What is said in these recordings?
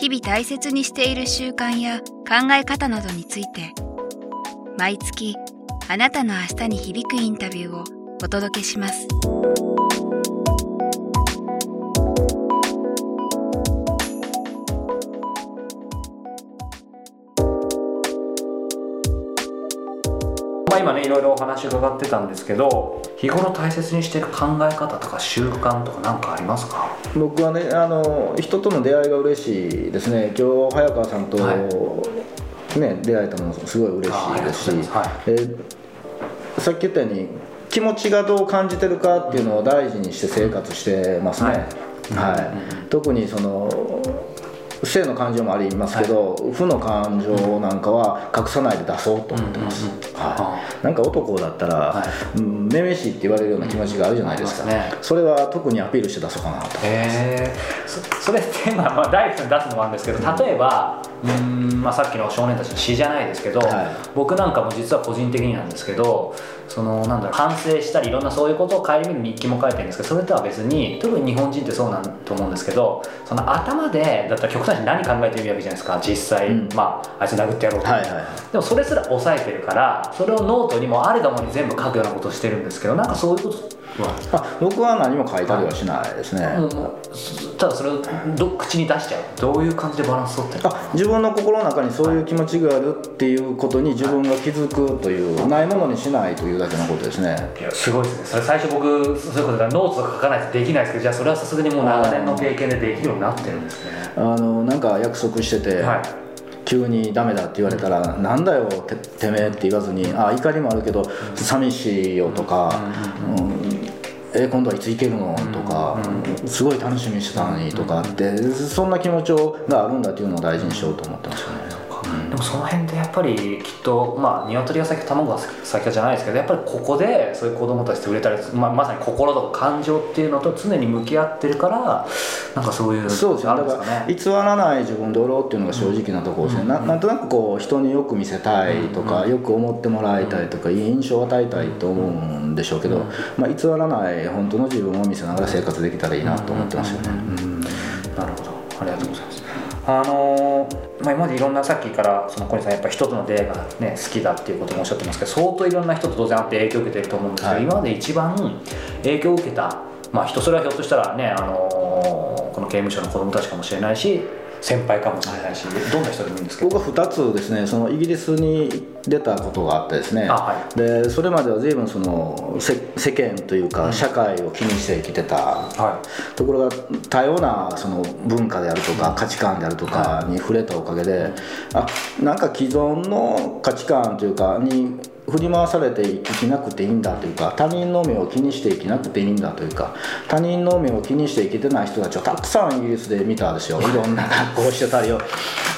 日々大切にしている習慣や考え方などについて毎月あなたの明日に響くインタビューをお届けします。まあ、今ねいろいろお話伺ってたんですけど日頃大切にしている考え方とか習慣とか何かありますか？僕はねあの人との出会いが嬉しいですね。今日早川さんと、はね出会えたのもすごい嬉しいですし、はえーさっき言ったように気持ちがどう感じてるかっていうのを大事にして生活してますね、はい。特にその性の感情もありますけど、負の感情なんかは隠さないで出そうと思ってます、うんうんうんはい、なんか男だったら、はうんめめしいって言われるような気持ちがあるじゃないですか、うんありますね。それは特にアピールして出そうかなとへえ。そそれってまあまあダイレクトに出すのもあるんですけど例えばうーん、まあ、さっきの少年たちの詩じゃないですけど、はい。僕なんかも実は個人的になんですけどそのなんだろう反省したりいろんなそういうことを顧みる日記も書いてるんですけどそれとは別に特に日本人ってそうなんと思うんですけどその頭でだったら極端に何考えてるわけじゃないですか。実際、うん。まああいつ殴ってやろうと。か、はいはいはい。でもそれすら抑えてるからそれをノートにもあるがままに全部書くようなことをしてるんですけどなんかそういうことはあ僕は何も書いたりはしないですね、ただそれをど口に出しちゃう。どういう感じでバランス取ってるの？あ自分の心の中にそういう気持ちがあるっていうことに自分が気づくというないものにしないというだけのことですね。いやすごいですね。それ最初僕そういうことでノートとか書かないとできないですけどじゃあそれはさすがにもう長年の経験でできるようになってるんですね。あのなんか約束してて、はい。急にダメだって言われたら「なんだよててめえ」って言わずに「あ怒りもあるけど寂しいよ」とか「うんえ今度はいつ行けるの?」とか「すごい楽しみにしてたのに」とかってそんな気持ちがあるんだっていうのを大事にしようと思ってますよね。でもその辺でやっぱりきっとまあ鶏が先卵が先かじゃないですけどやっぱりここでそういう子供たちと売れたり、まあ、まさに心とか感情っていうのと常に向き合ってるからなんかそういうそうですね。ですかね。偽らない自分でおろうっていうのが正直なところですね、ななんとなくこう人によく見せたいとか、よく思ってもらいたいとか、いい印象を与えたいと思うんでしょうけど、まあ、偽らない本当の自分を見せながら生活できたらいいなと思ってますよね、うん。なるほどありがとうございますあのーまあ、今までいろんなさっきからその小西さんやっぱ人との出会いが、ね、好きだっていうこともおっしゃってますけど相当いろんな人と当然会って影響を受けてると思うんですけど、はい今まで一番影響を受けた、まあ、人それはひょっとしたらね、あのーこの刑務所の子供たちかもしれないし先輩かもしれないしどんな人でもいいんですけど。僕は2つですねそのイギリスに出たことがあってですね。あはい。でそれまでは随分その世世間というか社会を気にして生きてた。はところが多様なその文化であるとか価値観であるとかに触れたおかげであなんか既存の価値観というかに振り回されて生きなくていいんだというか他人の目を気にして生きなくていいんだというか他人の目を気にして生きてない人たちをたくさんイギリスで見たんですよ。いろんな格好をしてたりを。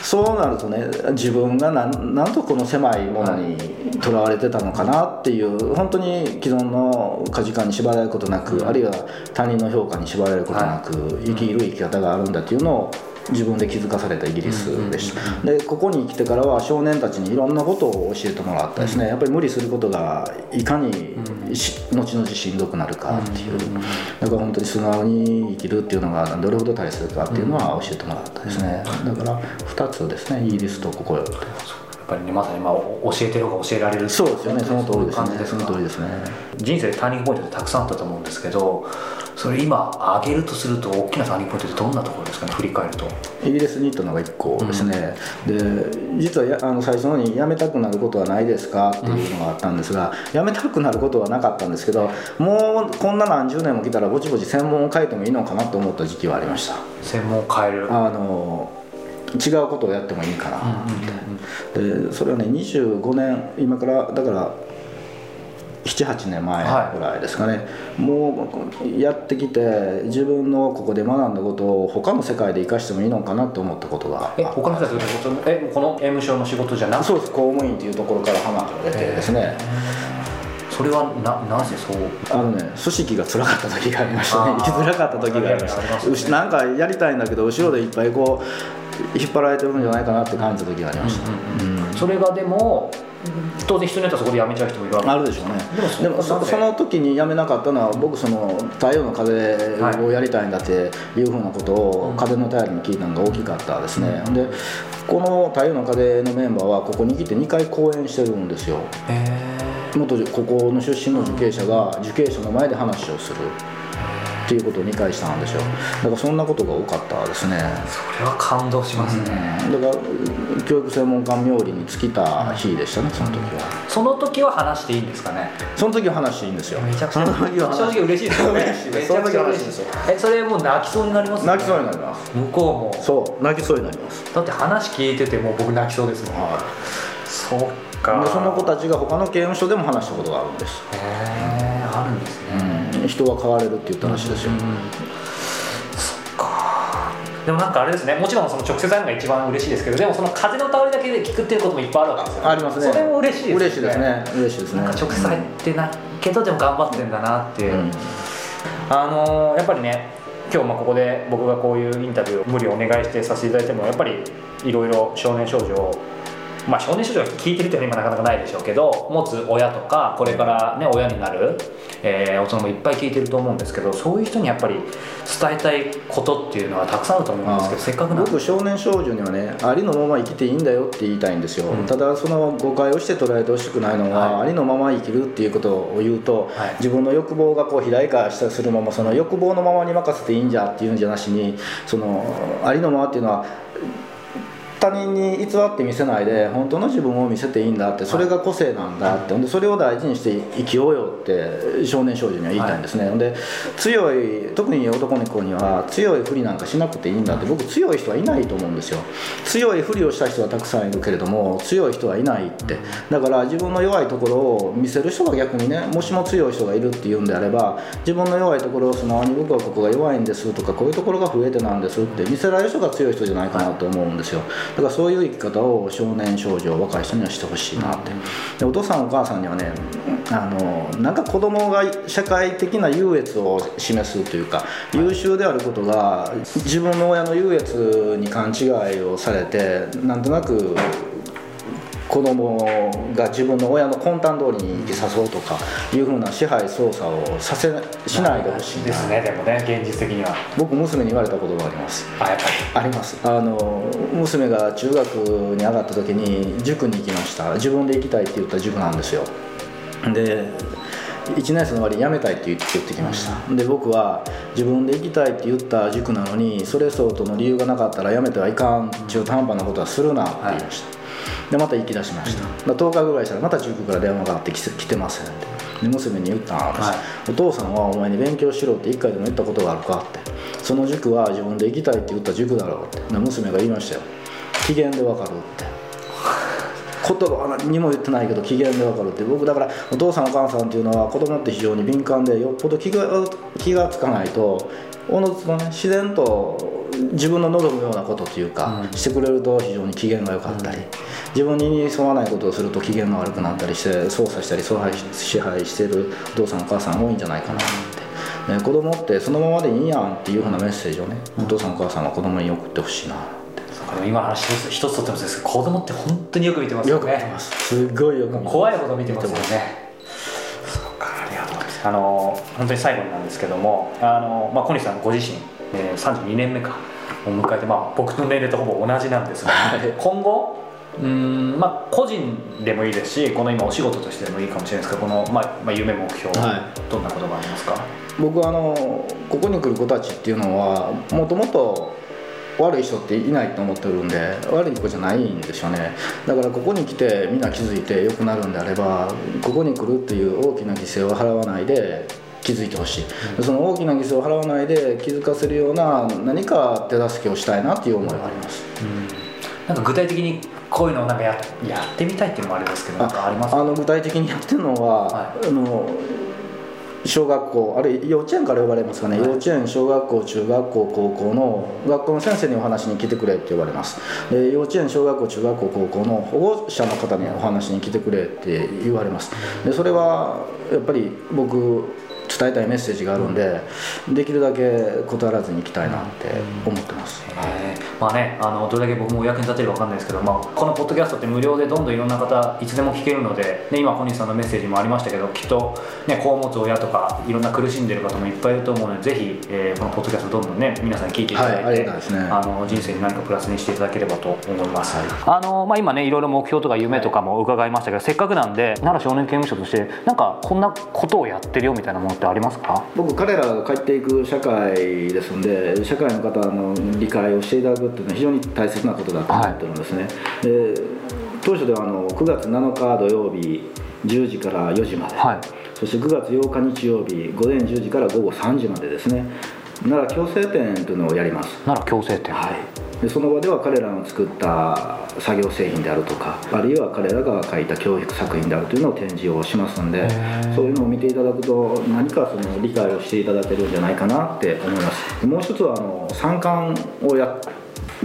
そうなるとね自分がなんなんとこの狭いものにとらわれてたのかなっていう本当に既存の価値観に縛られることなく、あるいは他人の評価に縛られることなく、生きる生き方があるんだっていうのを自分で気づかされたイギリスでした、でここに来てからは少年たちにいろんなことを教えてもらったですね、やっぱり無理することがいかにし後々しんどくなるかっていう、だから本当に素直に生きるっていうのがどれほど大切かっていうのは教えてもらったですね、だから2つですねイギリスとここやっぱりねまさにまあ教えてる方が教えられるそうですよねその通りですね。その通りですね。人生でターニングポイントってたくさんあったと思うんですけどそれ今挙げるとすると大きなターニングポイントってどんなところですかね？振り返ると。イギリスに行ったのが1個ですね、で実はやあの最初のに辞めたくなることはないですかっていうのがあったんですが、辞めたくなることはなかったんですけどもうこんな何十年も来たらぼちぼち専門を変えてもいいのかなと思った時期はありました。専門を変える。あの違うことをやってもいいかなでそれはね25年今からだから78年前ぐらいですかね、もうやってきて自分のここで学んだことを他の世界で生かしてもいいのかなと思ったことが。え他の人たちえこの M 省の仕事じゃなくそうです公務員っていうところから浜が出てですね。それはななぜそう？あのね組織が辛かった時がありましたね。生きづらかった時がありましありますよね。たなんかやりたいんだけど後ろでいっぱいこう引っ張られてるんじゃないかなって感じた時がありました、うん。それがでも当然人によってはそこで辞めちゃう人もいるわけ。あるでしょうね。でもそそその時に辞めなかったのは僕その太陽の風をやりたいんだっていうふうなことを風の頼りに聞いたのが大きかったですね、でこの太陽の風のメンバーはここに来て2回講演してるんですよ。へ元ここの出身の受刑者が受刑者の前で話をするっていうことを2回したんですよだからそんなことが多かったですね。それは感動しますね、だから教育専門官冥利に尽きた日でしたねその時は。その時は話していいんですかね？その時は話していいんですよ。めちゃくちゃ。その時は話正直嬉しいですよね。めちゃくちゃ嬉しいですよ。えそれもう泣きそうになりますよね。泣きそうになります。向こうも。そう。泣きそうになります。だって話聞いててもう僕泣きそうですもん。はそっいか。でその子たちが他の刑務所でも話したことがあるんです、へえあるんですね、うん、人は変われるって言ったらし。いですよ、そっか。でもなんかあれですね。もちろんその直接会うのが一番嬉しいですけどでもその風の香りだけで聞くっていうこともいっぱいあるわけですよ。ありますね。それも嬉しいですよね。嬉しいですね。嬉しいですね。なんか直接会ってないけどでも頑張ってんだなって。いう、うん。あのーやっぱりね今日まあここで僕がこういうインタビューを無理お願いしてさせていただいてもやっぱりいろいろ少年少女をまあ少年少女が聞いてるっていうのは今なかなかないでしょうけど持つ親とかこれからね親になる、えー大人もいっぱい聞いてると思うんですけどそういう人にやっぱり伝えたいことっていうのはたくさんあると思うんですけどせっかく僕少年少女にはねありのまま生きていいんだよって言いたいんですよ、うん。ただその誤解をして捉えてほしくないのは、はい。ありのまま生きるっていうことを言うと、はい。自分の欲望がこう肥大化したするままその欲望のままに任せていいんじゃっていうんじゃなしにそのありのままっていうのは他人に偽って見せないで本当の自分を見せていいんだってそれが個性なんだって、ほんでそれを大事にして生きようよって少年少女には言いたいんですね、ほんで強い特に男の子には強いふりなんかしなくていいんだって僕強い人はいないと思うんですよ。強いふりをした人はたくさんいるけれども強い人はいないって。だから自分の弱いところを見せる人が逆にねもしも強い人がいるっていうんであれば自分の弱いところを素直に僕はここが弱いんですとかこういうところが増えてなんですって見せられる人が強い人じゃないかなと思うんですよだからそういう生き方を少年少女若い人にはしてほしいなって。でお父さんお母さんにはねあのなんか子供が社会的な優越を示すというか優秀であることが自分の親の優越に勘違いをされてなんとなく子供が自分の親の魂胆通りに生きさそうとかいうふうな支配操作をさせしないでほしいな。ですね。でもね現実的には。僕娘に言われたことがあります。あやっぱり。あります。あの娘が中学に上がった時に塾に行きました自分で行きたいって言った塾なんですよで1年生の終わりに辞めたいって言ってきましたで僕は自分で行きたいって言った塾なのにそれ相当の理由がなかったら辞めてはいかん中途半端なことはするなって言いました、でまた行き出しました、だから10日ぐらいしたらまた塾から電話があってきて来てませんって。で娘に言ったんです、はい。お父さんはお前に勉強しろって一回でも言ったことがあるか？って。その塾は自分で行きたいって言った塾だろうって。で娘が言いましたよ。機嫌でわかるって。言葉は何にも言ってないけど機嫌でわかるって。僕だからお父さんお母さんっていうのは子供って非常に敏感でよっぽど気が気がつかないとおのずとね自然と自分の望むようなことというか、うん。してくれると非常に機嫌が良かったり、自分に沿わないことをすると機嫌が悪くなったりして操作したり支配し支配してるお父さんお母さん多いんじゃないかなって、ね、子供ってそのままでいいやんっていうふうなメッセージをね、お父さんお母さんは子供に送ってほしいな今話一つ一つとってもそうですけど子供って本当によく見てますよよく見てねます。すごいよく見てます。怖いほど見てますよね。そうかありがとうございます。あの本当に最後になんですけどもあの、まあ、小西さんご自身、えー、32年目かを迎えて、まあ、僕の年齢とほぼ同じなんですが、はい。今後うーんまあ個人でもいいですしこの今お仕事としてでもいいかもしれないですけどこの、まあまあ、夢目標、はどんなことがありますか？僕はあのここに来る子たちっていうのはもともと悪い人っていないと思ってるんで悪い子じゃないんですよね。だからここに来てみんな気づいて良くなるんであればここに来るっていう大きな犠牲を払わないで気づいてほしい、その大きな犠牲を払わないで気づかせるような何か手助けをしたいなっていう思いがあります。なんか具体的にこういうのをなんかややってみたいっていうのもあれですけどなんかありますあの具体的にやってるのは、はい。あの小学校あれ幼稚園から呼ばれますかね、はい。幼稚園小学校中学校高校の学校の先生にお話に来てくれって言われます。で幼稚園小学校中学校高校の保護者の方にお話に来てくれって言われます。でそれはやっぱり僕伝えたいメッセージがあるんでできるだけ断らずに行きたいなって思ってます、えーまあね、あのどれだけ僕もお役に立てるか分かんないですけど、まあ、このポッドキャストって無料でどんどんいろんな方いつでも聞けるので、ね、今小西さんのメッセージもありましたけどきっと、ね、子を持つ親とかいろんな苦しんでる方もいっぱいいると思うのでぜひ、えーこのポッドキャストどんどんね皆さんに聞いていただいて、はいね。あの人生に何かプラスにしていただければと思います、はい。あのまあ、今ねいろいろ目標とか夢とかも伺いましたけど、せっかくなんで奈良少年刑務所としてなんかこんなことをやってるよみたいなものってありますか？僕彼らが帰っていく社会ですんで社会の方の理解をしていただくっていうのは非常に大切なことだと思ってるんですね、で当初ではあの9月7日土曜日10時から4時まで、はい。そして9月8日日曜日午前10時から午後3時までですね。奈良矯正展というのをやります。奈良矯正展はい、でその場では彼らの作った作業製品であるとかあるいは彼らが書いた教育作品であるというのを展示をしますんでー。そういうのを見ていただくと何かその理解をしていただけるんじゃないかなって思います。もう一つはあの参観をやっ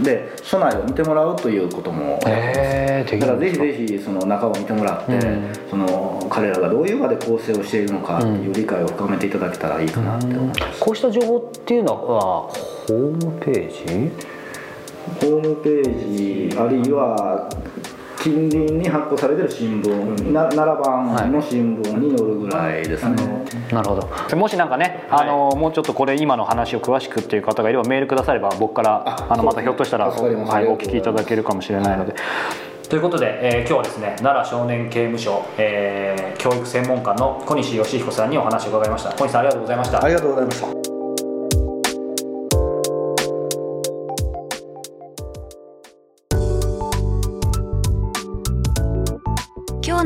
て書内を見てもらうということもだからぜひぜひその中を見てもらって、うん。その彼らがどういう場で構成をしているのかっていう理解を深めていただけたらいいかなって思います、こうした情報っていうのはホームページ？ホームページあるいは近隣に発行されてる新聞、な奈良版の新聞に載るぐらいですね、なるほど。もしなんかね、あのもうちょっとこれ今の話を詳しくっていう方がいればメールくだされば僕からああのまたひょっとしたら、はい、お聞きいただけるかもしれないので。ということで、えー今日はですね奈良少年刑務所、えー教育専門官の小西義彦さんにお話を伺いました。小西さんありがとうございました。ありがとうございました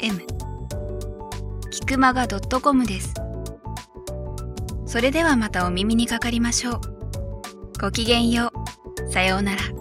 m キクマガ .com です。それではまたお耳にかかりましょう。ごきげんよう。さようなら。